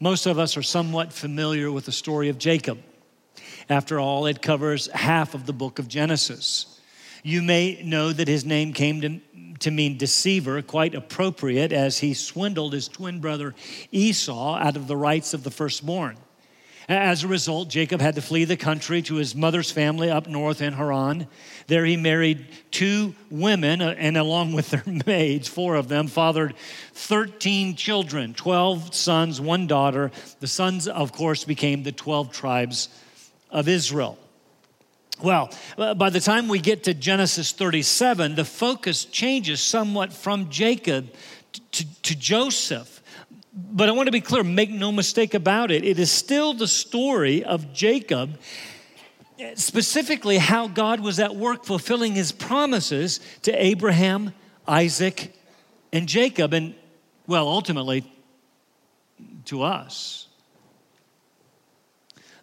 Most of us are somewhat familiar with the story of Jacob. After all, it covers half of the book of Genesis. You may know that his name came to, to mean deceiver, quite appropriate, as he swindled his twin brother Esau out of the rights of the firstborn. As a result, Jacob had to flee the country to his mother's family up north in Haran. There he married two women, uh, and along with their maids, four of them, fathered 13 children 12 sons, one daughter. The sons, of course, became the 12 tribes of Israel. Well, uh, by the time we get to Genesis 37, the focus changes somewhat from Jacob to, to Joseph. But I want to be clear, make no mistake about it. It is still the story of Jacob, specifically how God was at work fulfilling his promises to Abraham, Isaac, and Jacob, and well, ultimately to us.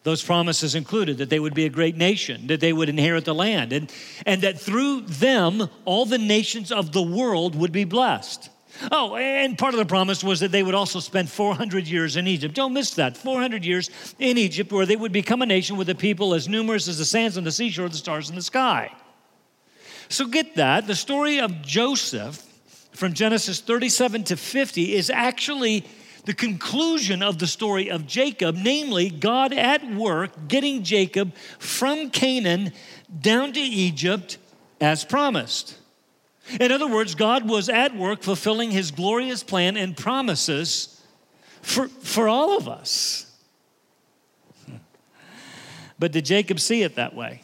Those promises included that they would be a great nation, that they would inherit the land, and, and that through them, all the nations of the world would be blessed. Oh, and part of the promise was that they would also spend 400 years in Egypt. Don't miss that. 400 years in Egypt, where they would become a nation with a people as numerous as the sands on the seashore, the stars in the sky. So get that. The story of Joseph from Genesis 37 to 50 is actually the conclusion of the story of Jacob, namely, God at work getting Jacob from Canaan down to Egypt as promised. In other words, God was at work fulfilling his glorious plan and promises for, for all of us. But did Jacob see it that way?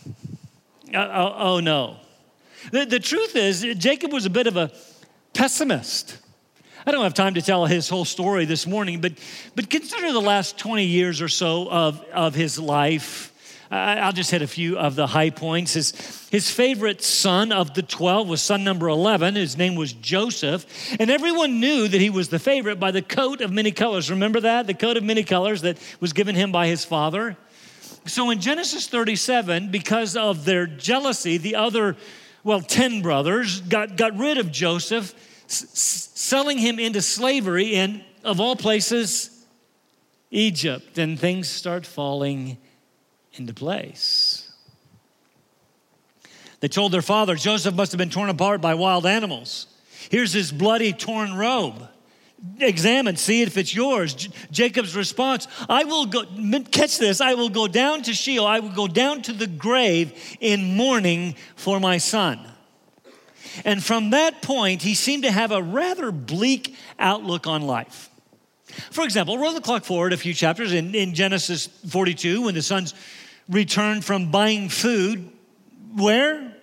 Uh, oh, oh, no. The, the truth is, Jacob was a bit of a pessimist. I don't have time to tell his whole story this morning, but, but consider the last 20 years or so of, of his life Uh, I'll just hit a few of the high points. His, his favorite son of the 12 was son number 11. His name was Joseph. And everyone knew that he was the favorite by the coat of many colors. Remember that? The coat of many colors that was given him by his father. So in Genesis 37, because of their jealousy, the other, well, 10 brothers got, got rid of Joseph, s- selling him into slavery in, of all places, Egypt. And things start falling into place. They told their father Joseph must have been torn apart by wild animals. Here's his bloody, torn robe. Examine, see if it's yours. J- Jacob's response I will go, catch this, I will go down to Sheol, I will go down to the grave in mourning for my son. And from that point, he seemed to have a rather bleak outlook on life. For example, roll the clock forward a few chapters in, in Genesis 42 when the sons returned from buying food. Where?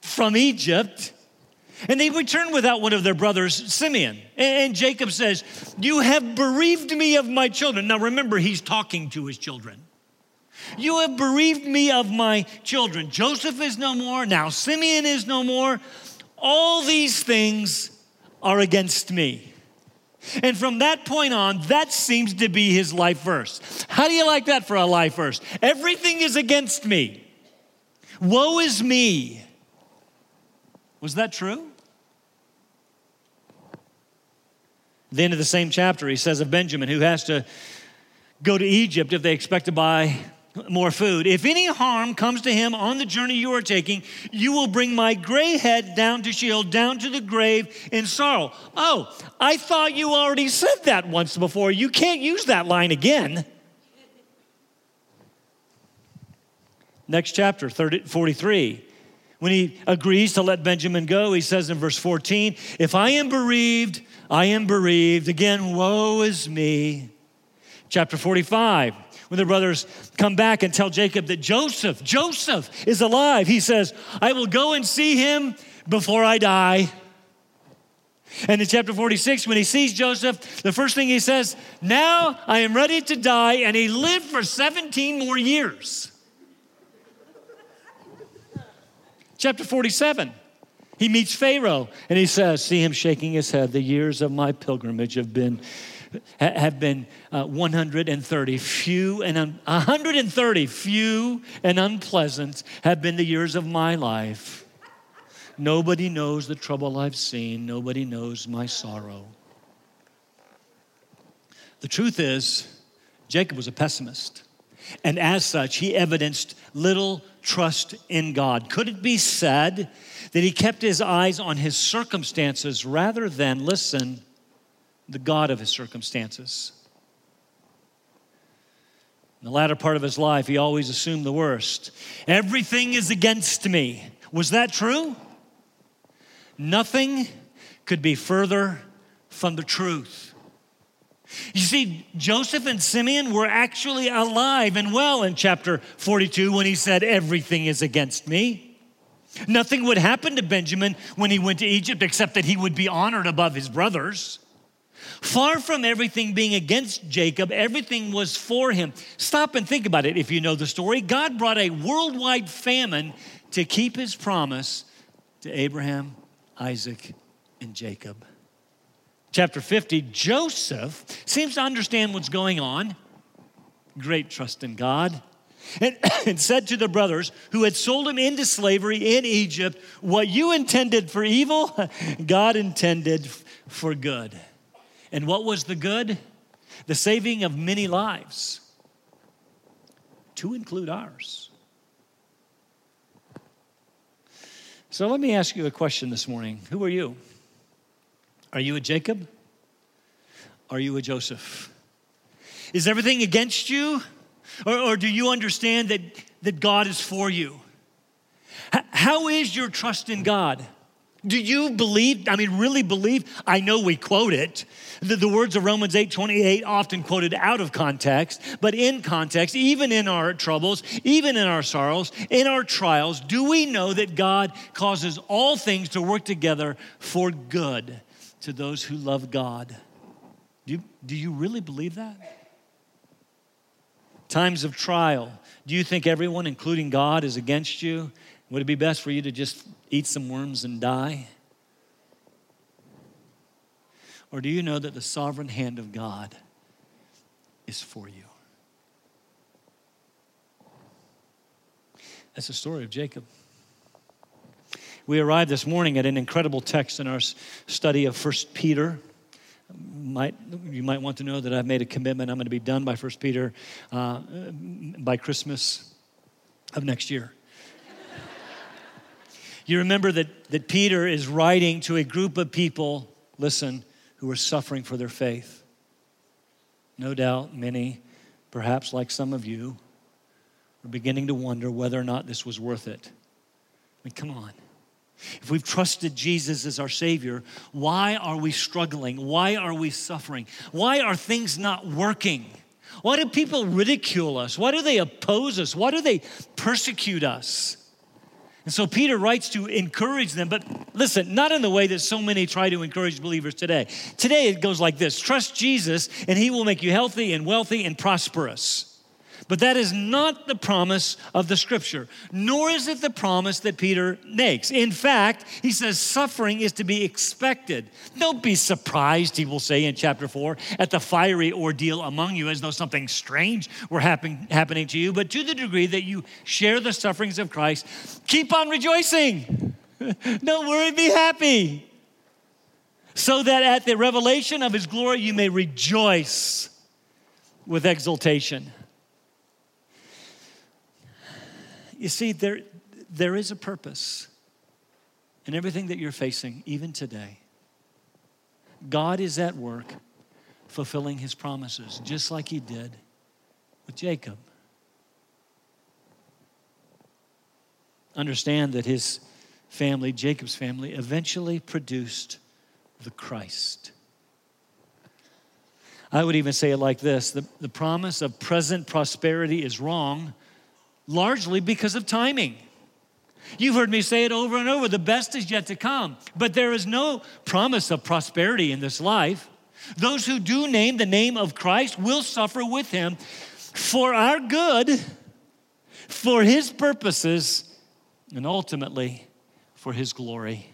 From Egypt. And they returned without one of their brothers, Simeon. And Jacob says, You have bereaved me of my children. Now remember, he's talking to his children. You have bereaved me of my children. Joseph is no more. Now Simeon is no more. All these things are against me. And from that point on, that seems to be his life verse. How do you like that for a life verse? Everything is against me. Woe is me. Was that true? the end of the same chapter, he says of Benjamin, who has to go to Egypt if they expect to buy more food. If any harm comes to him on the journey you are taking, you will bring my gray head down to Sheol, down to the grave in sorrow. Oh, I thought you already said that once before. You can't use that line again. Next chapter, 30, 43. When he agrees to let Benjamin go, he says in verse 14, If I am bereaved, I am bereaved. Again, woe is me. Chapter 45 when the brothers come back and tell Jacob that Joseph, Joseph is alive, he says, I will go and see him before I die. And in chapter 46, when he sees Joseph, the first thing he says, Now I am ready to die. And he lived for 17 more years. chapter 47, he meets Pharaoh and he says, See him shaking his head, the years of my pilgrimage have been have been uh, 130. Few and un- 130, few and unpleasant have been the years of my life. Nobody knows the trouble I've seen. Nobody knows my sorrow. The truth is, Jacob was a pessimist. And as such, he evidenced little trust in God. Could it be said that he kept his eyes on his circumstances rather than, listen, the God of his circumstances? In the latter part of his life, he always assumed the worst. Everything is against me. Was that true? Nothing could be further from the truth. You see, Joseph and Simeon were actually alive and well in chapter 42 when he said, Everything is against me. Nothing would happen to Benjamin when he went to Egypt except that he would be honored above his brothers. Far from everything being against Jacob, everything was for him. Stop and think about it if you know the story. God brought a worldwide famine to keep his promise to Abraham, Isaac, and Jacob. Chapter 50, Joseph seems to understand what's going on. Great trust in God. And, and, said to the brothers who had sold him into slavery in Egypt, What you intended for evil, God intended for good. And what was the good? The saving of many lives, to include ours. So let me ask you a question this morning Who are you? Are you a Jacob? Are you a Joseph? Is everything against you? Or, or do you understand that, that God is for you? H- how is your trust in God? Do you believe, I mean, really believe? I know we quote it. The, the, words of Romans 8 28 often quoted out of context, but in context, even in our troubles, even in our sorrows, in our trials, do we know that God causes all things to work together for good to those who love God? Do you, do you really believe that? Times of trial, do you think everyone, including God, is against you? Would it be best for you to just eat some worms and die? Or do you know that the sovereign hand of God is for you? That's the story of Jacob. We arrived this morning at an incredible text in our study of 1 Peter. Might, you might want to know that I've made a commitment. I'm going to be done by 1 Peter uh, by Christmas of next year. You remember that, that Peter is writing to a group of people, listen, who are suffering for their faith. No doubt many, perhaps like some of you, are beginning to wonder whether or not this was worth it. I mean, come on. If we've trusted Jesus as our Savior, why are we struggling? Why are we suffering? Why are things not working? Why do people ridicule us? Why do they oppose us? Why do they persecute us? And so Peter writes to encourage them, but listen, not in the way that so many try to encourage believers today. Today it goes like this trust Jesus, and he will make you healthy and wealthy and prosperous. But that is not the promise of the scripture, nor is it the promise that Peter makes. In fact, he says suffering is to be expected. Don't be surprised, he will say in chapter 4, at the fiery ordeal among you as though something strange were happen, happening to you. But to the degree that you share the sufferings of Christ, keep on rejoicing. Don't worry, be happy. So that at the revelation of his glory you may rejoice with exultation. You see, there, there is a purpose in everything that you're facing, even today. God is at work fulfilling his promises, just like he did with Jacob. Understand that his family, Jacob's family, eventually produced the Christ. I would even say it like this the, the promise of present prosperity is wrong largely because of timing. You've heard me say it over and over the best is yet to come, but there is no promise of prosperity in this life. Those who do name the name of Christ will suffer with him for our good, for his purposes, and ultimately for his glory.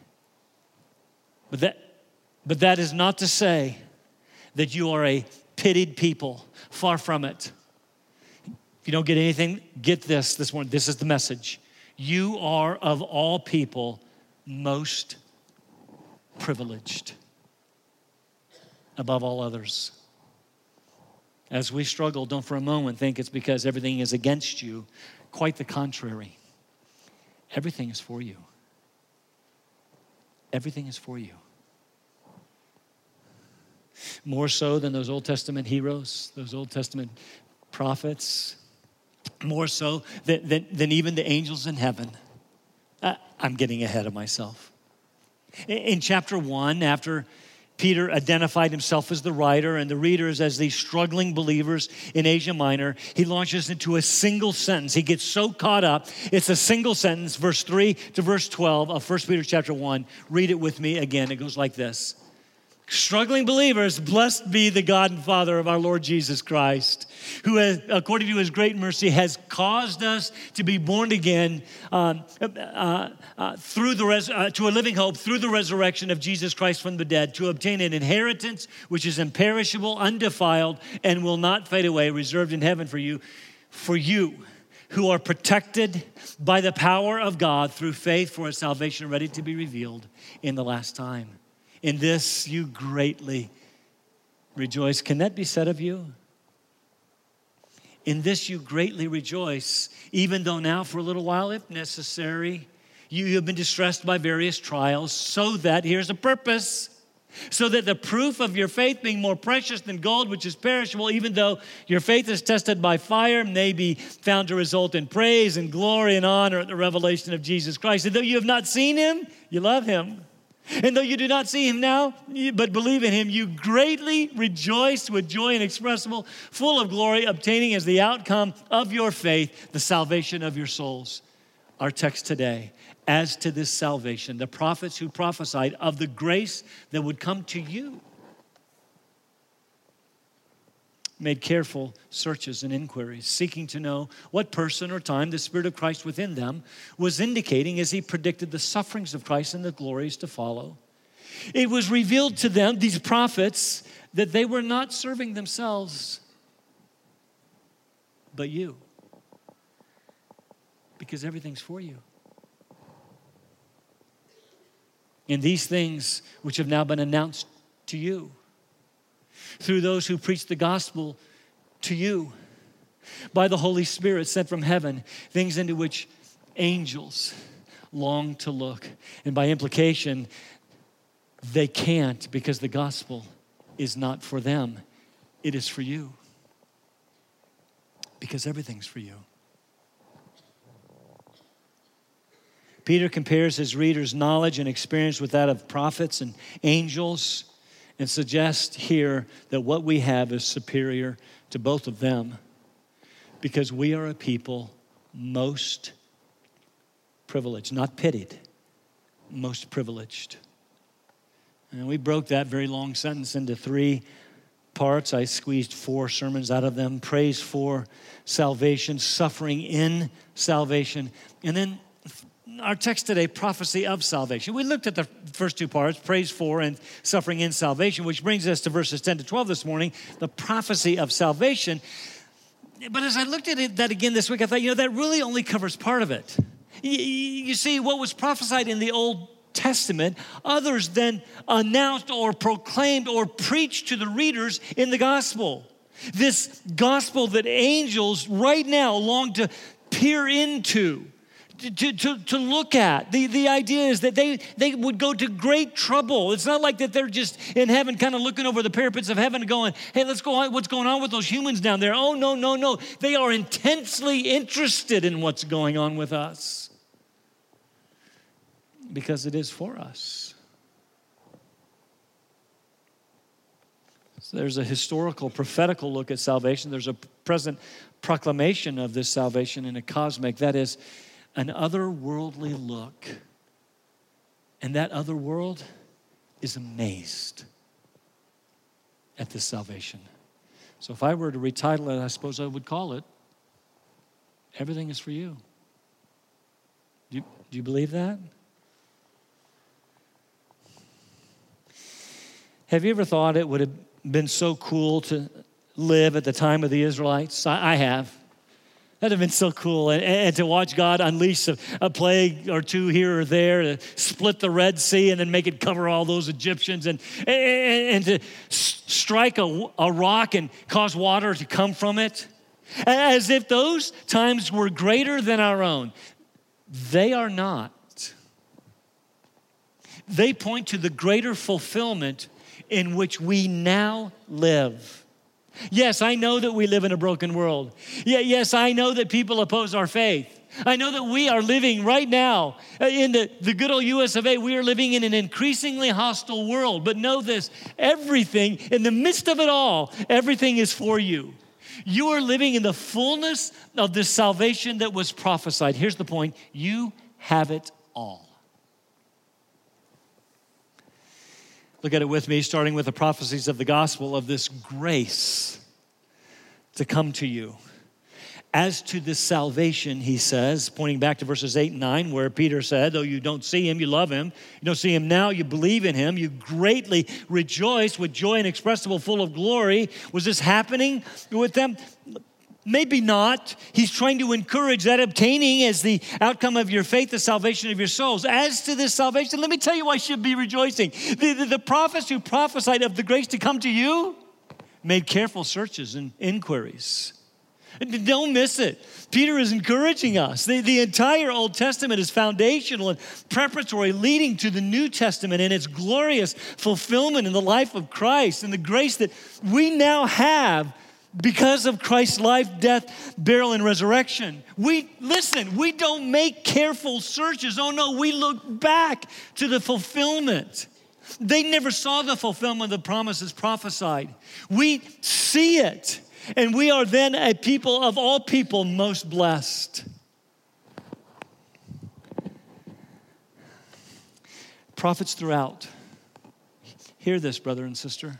But that, but that is not to say that you are a pitied people. Far from it. If you don't get anything, get this this morning. This is the message. You are of all people most privileged above all others. As we struggle, don't for a moment think it's because everything is against you. Quite the contrary. Everything is for you. Everything is for you. More so than those Old Testament heroes, those Old Testament prophets, more so than, than, than even the angels in heaven. Uh, I'm getting ahead of myself. In, in chapter one, after Peter identified himself as the writer and the readers as these struggling believers in Asia Minor. He launches into a single sentence. He gets so caught up. It's a single sentence, verse 3 to verse 12 of 1 Peter chapter 1. Read it with me again. It goes like this struggling believers, blessed be the God and Father of our Lord Jesus Christ, who, has, according to his great mercy, has caused us to be born again um, uh, uh, through the res- uh, to a living hope through the resurrection of Jesus Christ from the dead, to obtain an inheritance which is imperishable, undefiled, and will not fade away, reserved in heaven for you, for you. Who are protected by the power of God through faith for a salvation ready to be revealed in the last time. In this you greatly rejoice. Can that be said of you? In this you greatly rejoice, even though now, for a little while, if necessary, you have been distressed by various trials, so that, here's a purpose, so that the proof of your faith, being more precious than gold, which is perishable, even though your faith is tested by fire, may be found to result in praise and glory and honor at the revelation of Jesus Christ. And though you have not seen him, you love him. And though you do not see him now, but believe in him, you greatly rejoice with joy inexpressible, full of glory, obtaining as the outcome of your faith the salvation of your souls. Our text today. As to this salvation, the prophets who prophesied of the grace that would come to you made careful searches and inquiries, seeking to know what person or time the Spirit of Christ within them was indicating as he predicted the sufferings of Christ and the glories to follow. It was revealed to them, these prophets, that they were not serving themselves, but you. Because everything's for you. And these things which have now been announced to you through those who preach the gospel to you by the Holy Spirit sent from heaven, things into which angels long to look. And by implication, they can't because the gospel is not for them, it is for you. Because everything's for you. Peter compares his readers' knowledge and experience with that of prophets and angels and suggest here that what we have is superior to both of them because we are a people most privileged, not pitied, most privileged. And we broke that very long sentence into three parts. I squeezed four sermons out of them praise for salvation, suffering in salvation, and then our text today, prophecy of salvation. We looked at the first two parts, praise for and suffering in salvation, which brings us to verses 10 to 12 this morning, the prophecy of salvation. But as I looked at it, that again this week, I thought, you know, that really only covers part of it. You, you see, what was prophesied in the Old Testament, others then announced or proclaimed or preached to the readers in the gospel. This gospel that angels right now long to peer into to, to, to look at. The, the idea is that they, they would go to great trouble. It's not like that they're just in heaven, kind of looking over the parapets of heaven going, hey, let's go on, what's going on with those humans down there? Oh, no, no, no. They are intensely interested in what's going on with us because it is for us. So there's a historical, prophetical look at salvation. There's a present proclamation of this salvation in a cosmic, that is, an otherworldly look. And that other world is amazed at this salvation. So if I were to retitle it, I suppose I would call it Everything is for You. Do you, do you believe that? Have you ever thought it would have been so cool to live at the time of the Israelites? I, I have. That'd have been so cool. And, and to watch God unleash a, a, plague or two here or there, to split the Red Sea and then make it cover all those Egyptians, and, and, and to strike a, a rock and cause water to come from it. As if those times were greater than our own. They are not. They point to the greater fulfillment in which we now live. Yes, I know that we live in a broken world. Yeah, yes, I know that people oppose our faith. I know that we are living right now uh, in the, the good old US of A. We are living in an increasingly hostile world. But know this everything, in the midst of it all, everything is for you. You are living in the fullness of the salvation that was prophesied. Here's the point you have it all. Look at it with me, starting with the prophecies of the gospel of this grace to come to you. As to this salvation, he says, pointing back to verses 8 and 9, where Peter said, Though you don't see him, you love him. You don't see him now, you believe in him. You greatly rejoice with joy inexpressible, full of glory. Was this happening with them? Maybe not. He's trying to encourage that obtaining as the outcome of your faith, the salvation of your souls. As to this salvation, let me tell you why you should be rejoicing. The, the, the prophets who prophesied of the grace to come to you made careful searches and inquiries. Don't miss it. Peter is encouraging us. The, the entire Old Testament is foundational and preparatory, leading to the New Testament and its glorious fulfillment in the life of Christ and the grace that we now have because of Christ's life, death, burial, and resurrection. We, listen, we don't make careful searches. Oh no, we look back to the fulfillment. They never saw the fulfillment of the promises prophesied. We see it, and we are then a people of all people most blessed. Prophets throughout. Hear this, brother and sister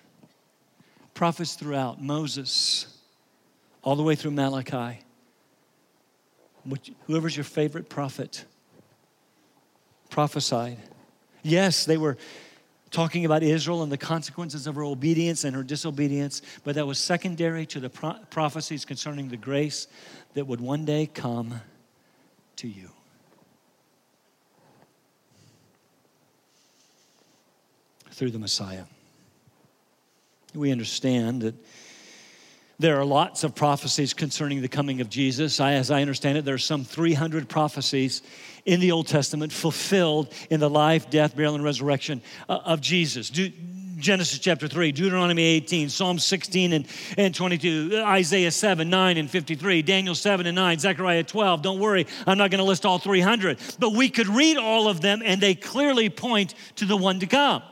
prophets throughout Moses, all the way through Malachi. Whoever's your favorite prophet prophesied. Yes, they were talking about Israel and the consequences of her obedience and her disobedience, but that was secondary to the pro- prophecies concerning the grace that would one day come to you. Through the Messiah we understand that there are lots of prophecies concerning the coming of Jesus. I, as I understand it, there are some 300 prophecies in the Old Testament fulfilled in the life, death, burial, and resurrection uh, of Jesus. Do, Genesis chapter 3, Deuteronomy 18, Psalm 16 and, and 22, Isaiah 7, 9 and 53, Daniel 7 and 9, Zechariah 12. Don't worry, I'm not going to list all 300, but we could read all of them and they clearly point to the one to come.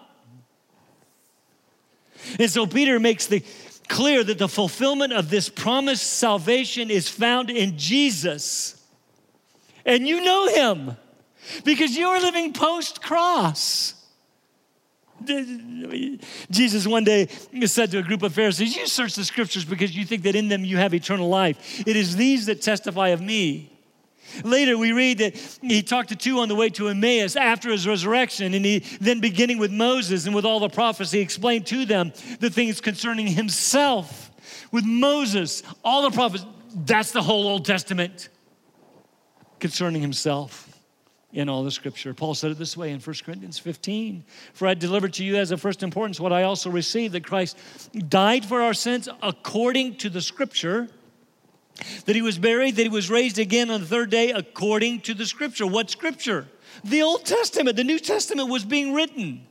And so Peter makes the clear that the fulfillment of this promised salvation is found in Jesus. And you know him because you are living post cross. Jesus one day said to a group of Pharisees, You search the scriptures because you think that in them you have eternal life. It is these that testify of me. Later, we read that he talked to two on the way to Emmaus after his resurrection, and he then, beginning with Moses and with all the prophets, he explained to them the things concerning himself. With Moses, all the prophets, that's the whole Old Testament concerning himself in all the scripture. Paul said it this way in 1 Corinthians 15 For I delivered to you as of first importance what I also received that Christ died for our sins according to the scripture that he was buried, that he was raised again on the third day according to the scripture. What scripture? The Old Testament, the New Testament was being written.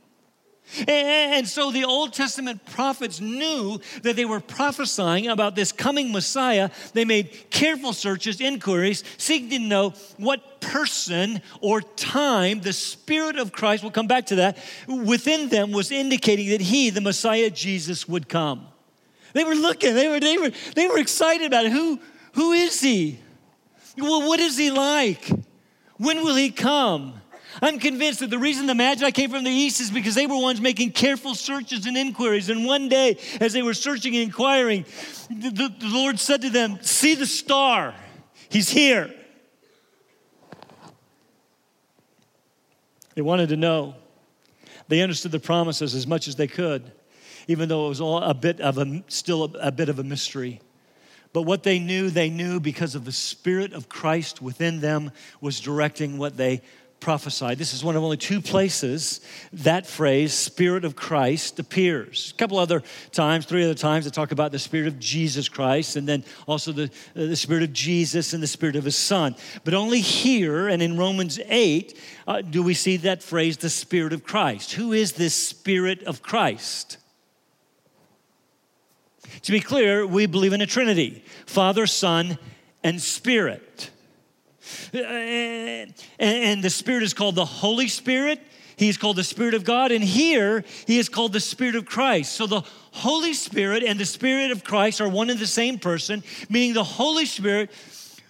And so the Old Testament prophets knew that they were prophesying about this coming Messiah. They made careful searches, inquiries, seeking to know what person or time the Spirit of Christ, we'll come back to that, within them was indicating that He, the Messiah Jesus, would come. They were looking, they were, they were, they were excited about it. Who, who is he? Well, what is he like? When will he come? I'm convinced that the reason the Magi came from the east is because they were ones making careful searches and inquiries. And one day, as they were searching and inquiring, the, the Lord said to them, See the star, he's here. They wanted to know. They understood the promises as much as they could, even though it was all a bit of a, still a, a bit of a mystery. But what they knew, they knew because of the Spirit of Christ within them was directing what they prophesied. This is one of only two places that phrase, Spirit of Christ, appears. A couple other times, three other times, they talk about the Spirit of Jesus Christ, and then also the, uh, the Spirit of Jesus and the Spirit of His Son. But only here and in Romans 8 uh, do we see that phrase, the Spirit of Christ. Who is this Spirit of Christ? To be clear, we believe in a Trinity Father, Son, and Spirit. Uh, and the Spirit is called the Holy Spirit. He is called the Spirit of God. And here, he is called the Spirit of Christ. So the Holy Spirit and the Spirit of Christ are one and the same person, meaning the Holy Spirit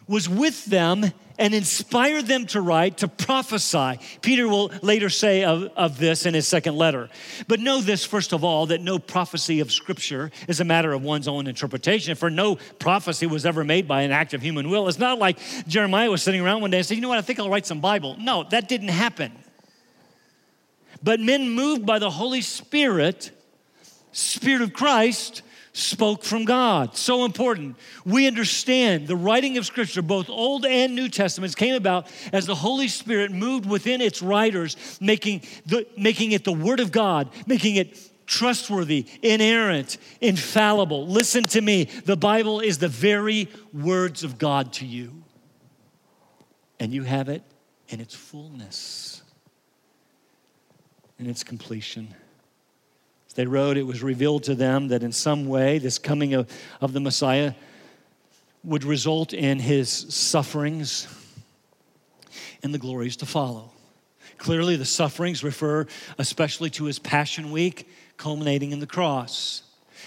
was with them and inspired them to write, to prophesy. Peter will later say of, of this in his second letter. But know this, first of all, that no prophecy of Scripture is a matter of one's own interpretation, for no prophecy was ever made by an act of human will. It's not like Jeremiah was sitting around one day and said, You know what, I think I'll write some Bible. No, that didn't happen. But men moved by the Holy Spirit, Spirit of Christ, spoke from God. So important. We understand the writing of Scripture, both Old and New Testaments, came about as the Holy Spirit moved within its writers, making, the, making it the Word of God, making it trustworthy, inerrant, infallible. Listen to me. The Bible is the very words of God to you. And you have it in its fullness, in its completion. As they wrote, it was revealed to them that in some way this coming of, of the Messiah would result in his sufferings and the glories to follow. Clearly, the sufferings refer especially to his Passion Week, culminating in the cross.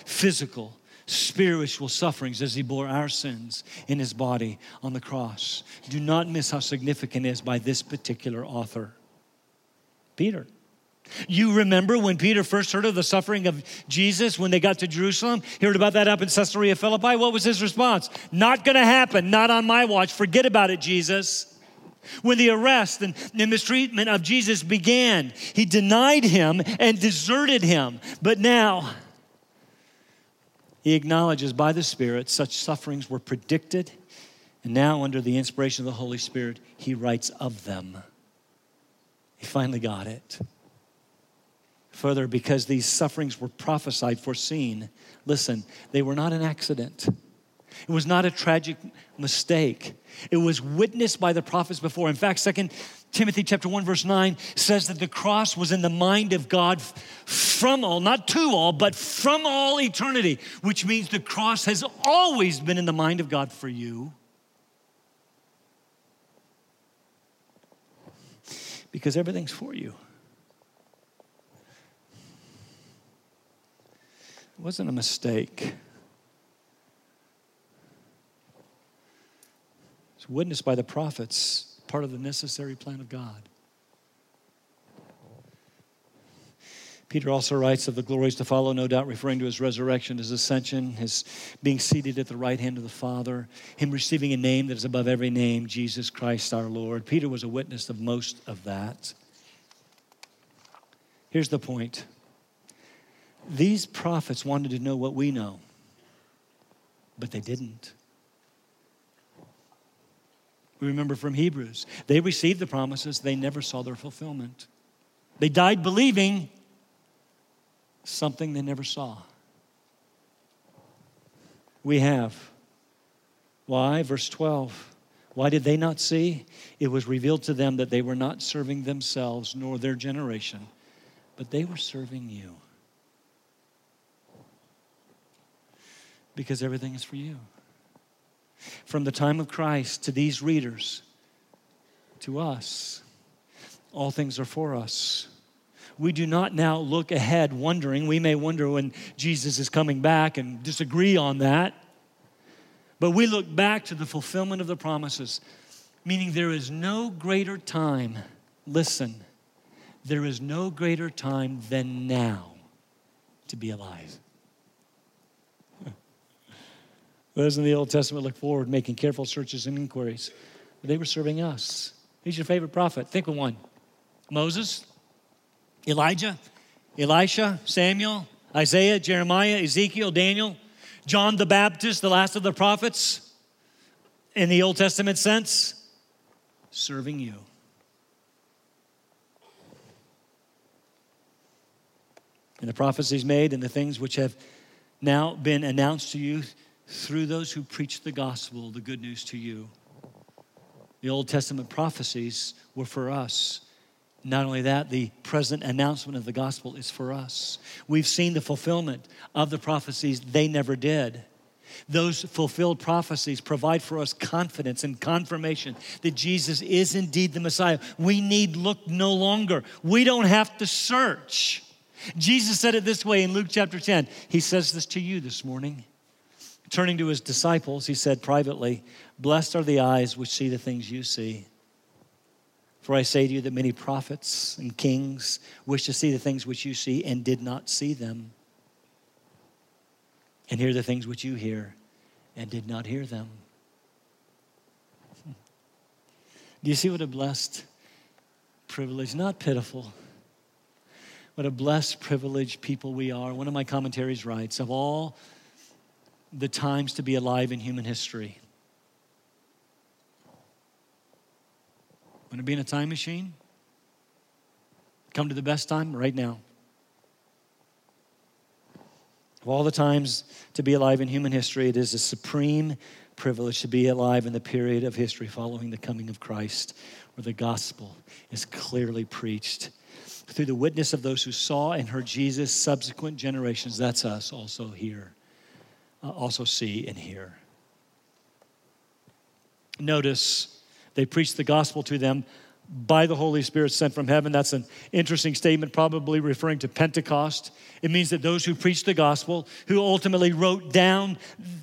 Physical, spiritual sufferings as he bore our sins in his body on the cross. Do not miss how significant it is by this particular author, Peter. You remember when Peter first heard of the suffering of Jesus when they got to Jerusalem? He heard about that up in Caesarea Philippi. What was his response? Not going to happen, not on my watch. Forget about it, Jesus. When the arrest and, and mistreatment of Jesus began, he denied him and deserted him. But now, he acknowledges by the Spirit such sufferings were predicted, and now, under the inspiration of the Holy Spirit, he writes of them. He finally got it. Further, because these sufferings were prophesied, foreseen, listen, they were not an accident. It was not a tragic mistake. It was witnessed by the prophets before. In fact, Second Timothy chapter 1 verse 9 says that the cross was in the mind of God from all, not to all, but from all eternity, which means the cross has always been in the mind of God for you. Because everything's for you. It wasn't a mistake. It's witnessed by the prophets, part of the necessary plan of God. Peter also writes of the glories to follow, no doubt referring to his resurrection, his ascension, his being seated at the right hand of the Father, him receiving a name that is above every name, Jesus Christ our Lord. Peter was a witness of most of that. Here's the point these prophets wanted to know what we know, but they didn't. We remember from Hebrews, they received the promises, they never saw their fulfillment. They died believing something they never saw. We have. Why? Verse 12. Why did they not see? It was revealed to them that they were not serving themselves nor their generation, but they were serving you. Because everything is for you. From the time of Christ to these readers, to us, all things are for us. We do not now look ahead wondering. We may wonder when Jesus is coming back and disagree on that. But we look back to the fulfillment of the promises, meaning there is no greater time. Listen, there is no greater time than now to be alive. Those in the Old Testament look forward, making careful searches and inquiries. They were serving us. Who's your favorite prophet? Think of one Moses, Elijah, Elisha, Samuel, Isaiah, Jeremiah, Ezekiel, Daniel. John the Baptist, the last of the prophets, in the Old Testament sense, serving you. And the prophecies made and the things which have now been announced to you through those who preach the gospel, the good news to you. The Old Testament prophecies were for us. Not only that, the present announcement of the gospel is for us. We've seen the fulfillment of the prophecies they never did. Those fulfilled prophecies provide for us confidence and confirmation that Jesus is indeed the Messiah. We need look no longer. We don't have to search. Jesus said it this way in Luke chapter 10. He says this to you this morning. Turning to his disciples, he said privately, Blessed are the eyes which see the things you see. For I say to you that many prophets and kings wish to see the things which you see and did not see them, and hear the things which you hear and did not hear them. Do you see what a blessed privilege, not pitiful, what a blessed, privileged people we are? One of my commentaries writes of all the times to be alive in human history, Want to be in a time machine? Come to the best time right now. Of all the times to be alive in human history, it is a supreme privilege to be alive in the period of history following the coming of Christ, where the gospel is clearly preached. Through the witness of those who saw and heard Jesus, subsequent generations, that's us also here, uh, also see and hear. Notice they preached the gospel to them by the Holy Spirit sent from heaven. That's an interesting statement, probably referring to Pentecost. It means that those who preached the gospel, who ultimately wrote down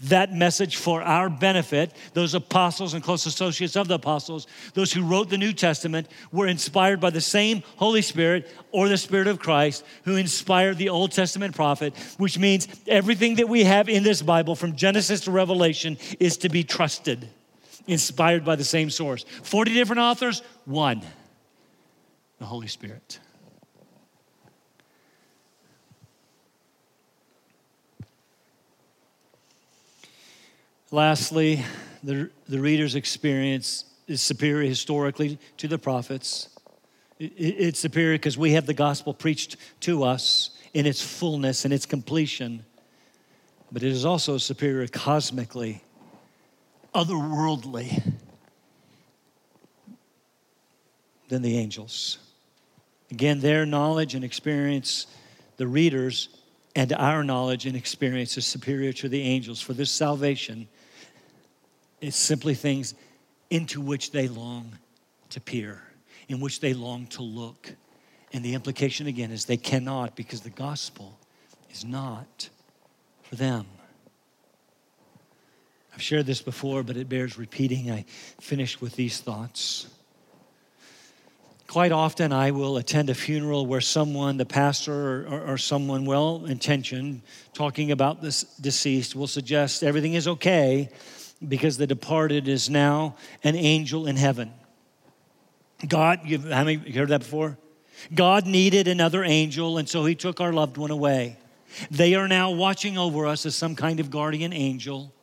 that message for our benefit, those apostles and close associates of the apostles, those who wrote the New Testament, were inspired by the same Holy Spirit or the Spirit of Christ who inspired the Old Testament prophet, which means everything that we have in this Bible from Genesis to Revelation is to be trusted inspired by the same source. 40 different authors, one the Holy Spirit. Lastly, the, the reader's experience is superior historically to the prophets. It, it's superior because we have the gospel preached to us in its fullness and its completion, but it is also superior cosmically otherworldly than the angels. Again, their knowledge and experience, the readers, and our knowledge and experience is superior to the angels. For this salvation is simply things into which they long to peer, in which they long to look. And the implication again is they cannot because the gospel is not for them. I've shared this before, but it bears repeating. I finish with these thoughts. Quite often, I will attend a funeral where someone, the pastor or, or, or someone well intentioned, talking about this deceased, will suggest everything is okay because the departed is now an angel in heaven. God, you've, how many you heard that before? God needed another angel, and so he took our loved one away. They are now watching over us as some kind of guardian angel.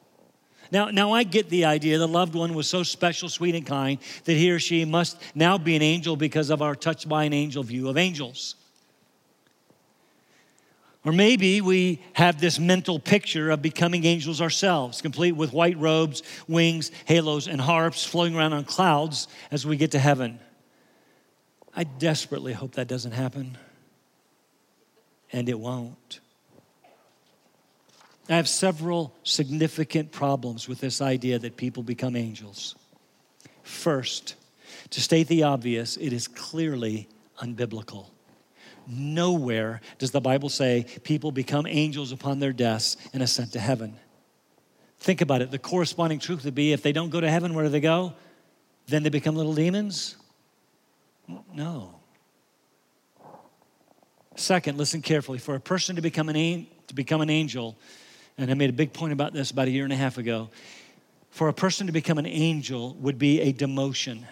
Now, now I get the idea the loved one was so special, sweet, and kind that he or she must now be an angel because of our touched by an angel view of angels. Or maybe we have this mental picture of becoming angels ourselves, complete with white robes, wings, halos, and harps floating around on clouds as we get to heaven. I desperately hope that doesn't happen. And it won't. I have several significant problems with this idea that people become angels. First, to state the obvious, it is clearly unbiblical. Nowhere does the Bible say people become angels upon their deaths and ascend to heaven. Think about it. The corresponding truth would be if they don't go to heaven, where do they go? Then they become little demons? No. Second, listen carefully. For a person to become an, to become an angel, and I made a big point about this about a year and a half ago. For a person to become an angel would be a demotion.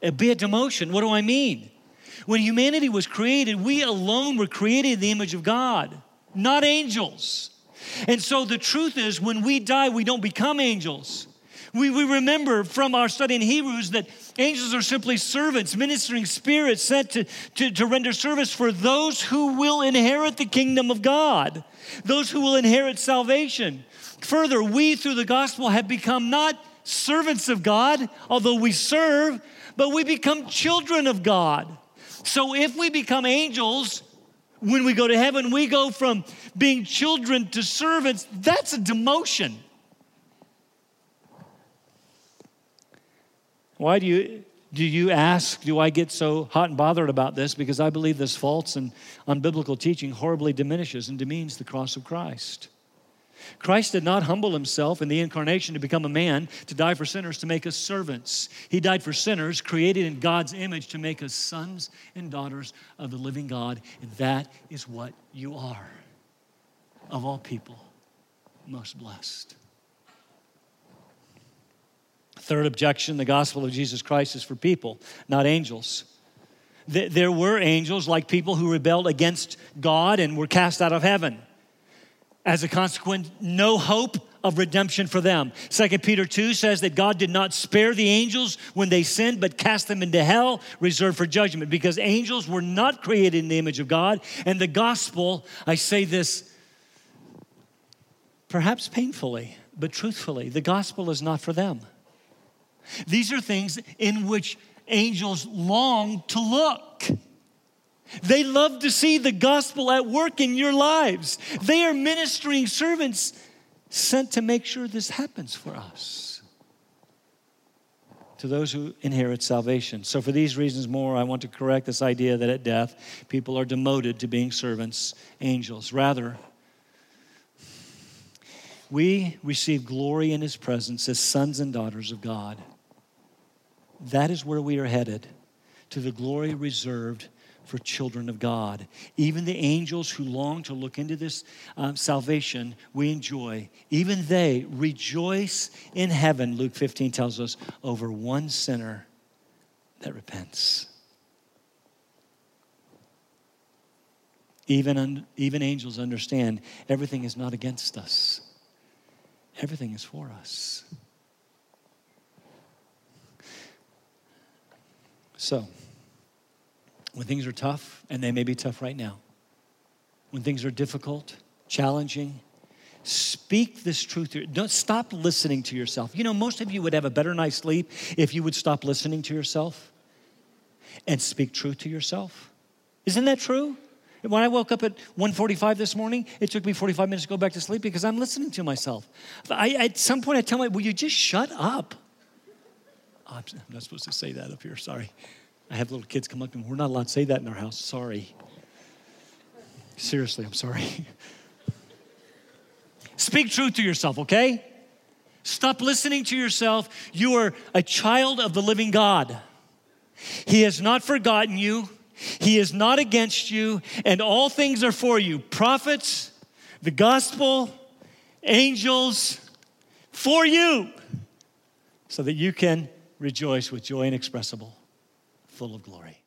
It'd be a demotion. What do I mean? When humanity was created, we alone were created in the image of God, not angels. And so the truth is, when we die, we don't become angels. We, we remember from our study in Hebrews that angels are simply servants, ministering spirits sent to, to, to render service for those who will inherit the kingdom of God, those who will inherit salvation. Further, we through the gospel have become not servants of God, although we serve, but we become children of God. So if we become angels, when we go to heaven, we go from being children to servants. That's a demotion. Why do you do you ask, do I get so hot and bothered about this? Because I believe this false and unbiblical teaching horribly diminishes and demeans the cross of Christ. Christ did not humble himself in the incarnation to become a man, to die for sinners, to make us servants. He died for sinners, created in God's image to make us sons and daughters of the living God. And that is what you are, of all people, most blessed. Third objection the gospel of Jesus Christ is for people, not angels. There were angels like people who rebelled against God and were cast out of heaven. As a consequence, no hope of redemption for them. Second Peter 2 says that God did not spare the angels when they sinned, but cast them into hell, reserved for judgment, because angels were not created in the image of God. And the gospel, I say this perhaps painfully, but truthfully, the gospel is not for them. These are things in which angels long to look. They love to see the gospel at work in your lives. They are ministering servants sent to make sure this happens for us. To those who inherit salvation. So, for these reasons more, I want to correct this idea that at death, people are demoted to being servants, angels. Rather, we receive glory in his presence as sons and daughters of God. That is where we are headed to the glory reserved for children of God. Even the angels who long to look into this um, salvation we enjoy, even they rejoice in heaven, Luke 15 tells us, over one sinner that repents. Even, un, even angels understand everything is not against us, everything is for us. So, when things are tough, and they may be tough right now, when things are difficult, challenging, speak this truth. Don't stop listening to yourself. You know, most of you would have a better night's sleep if you would stop listening to yourself and speak truth to yourself. Isn't that true? When I woke up at 1:45 this morning, it took me 45 minutes to go back to sleep because I'm listening to myself. I, at some point, I tell myself, "Will you just shut up?" I'm not supposed to say that up here. Sorry. I have little kids come up to me. We're not allowed to say that in our house. Sorry. Seriously, I'm sorry. Speak truth to yourself, okay? Stop listening to yourself. You are a child of the living God. He has not forgotten you, He is not against you, and all things are for you prophets, the gospel, angels, for you, so that you can rejoice with joy inexpressible full of glory.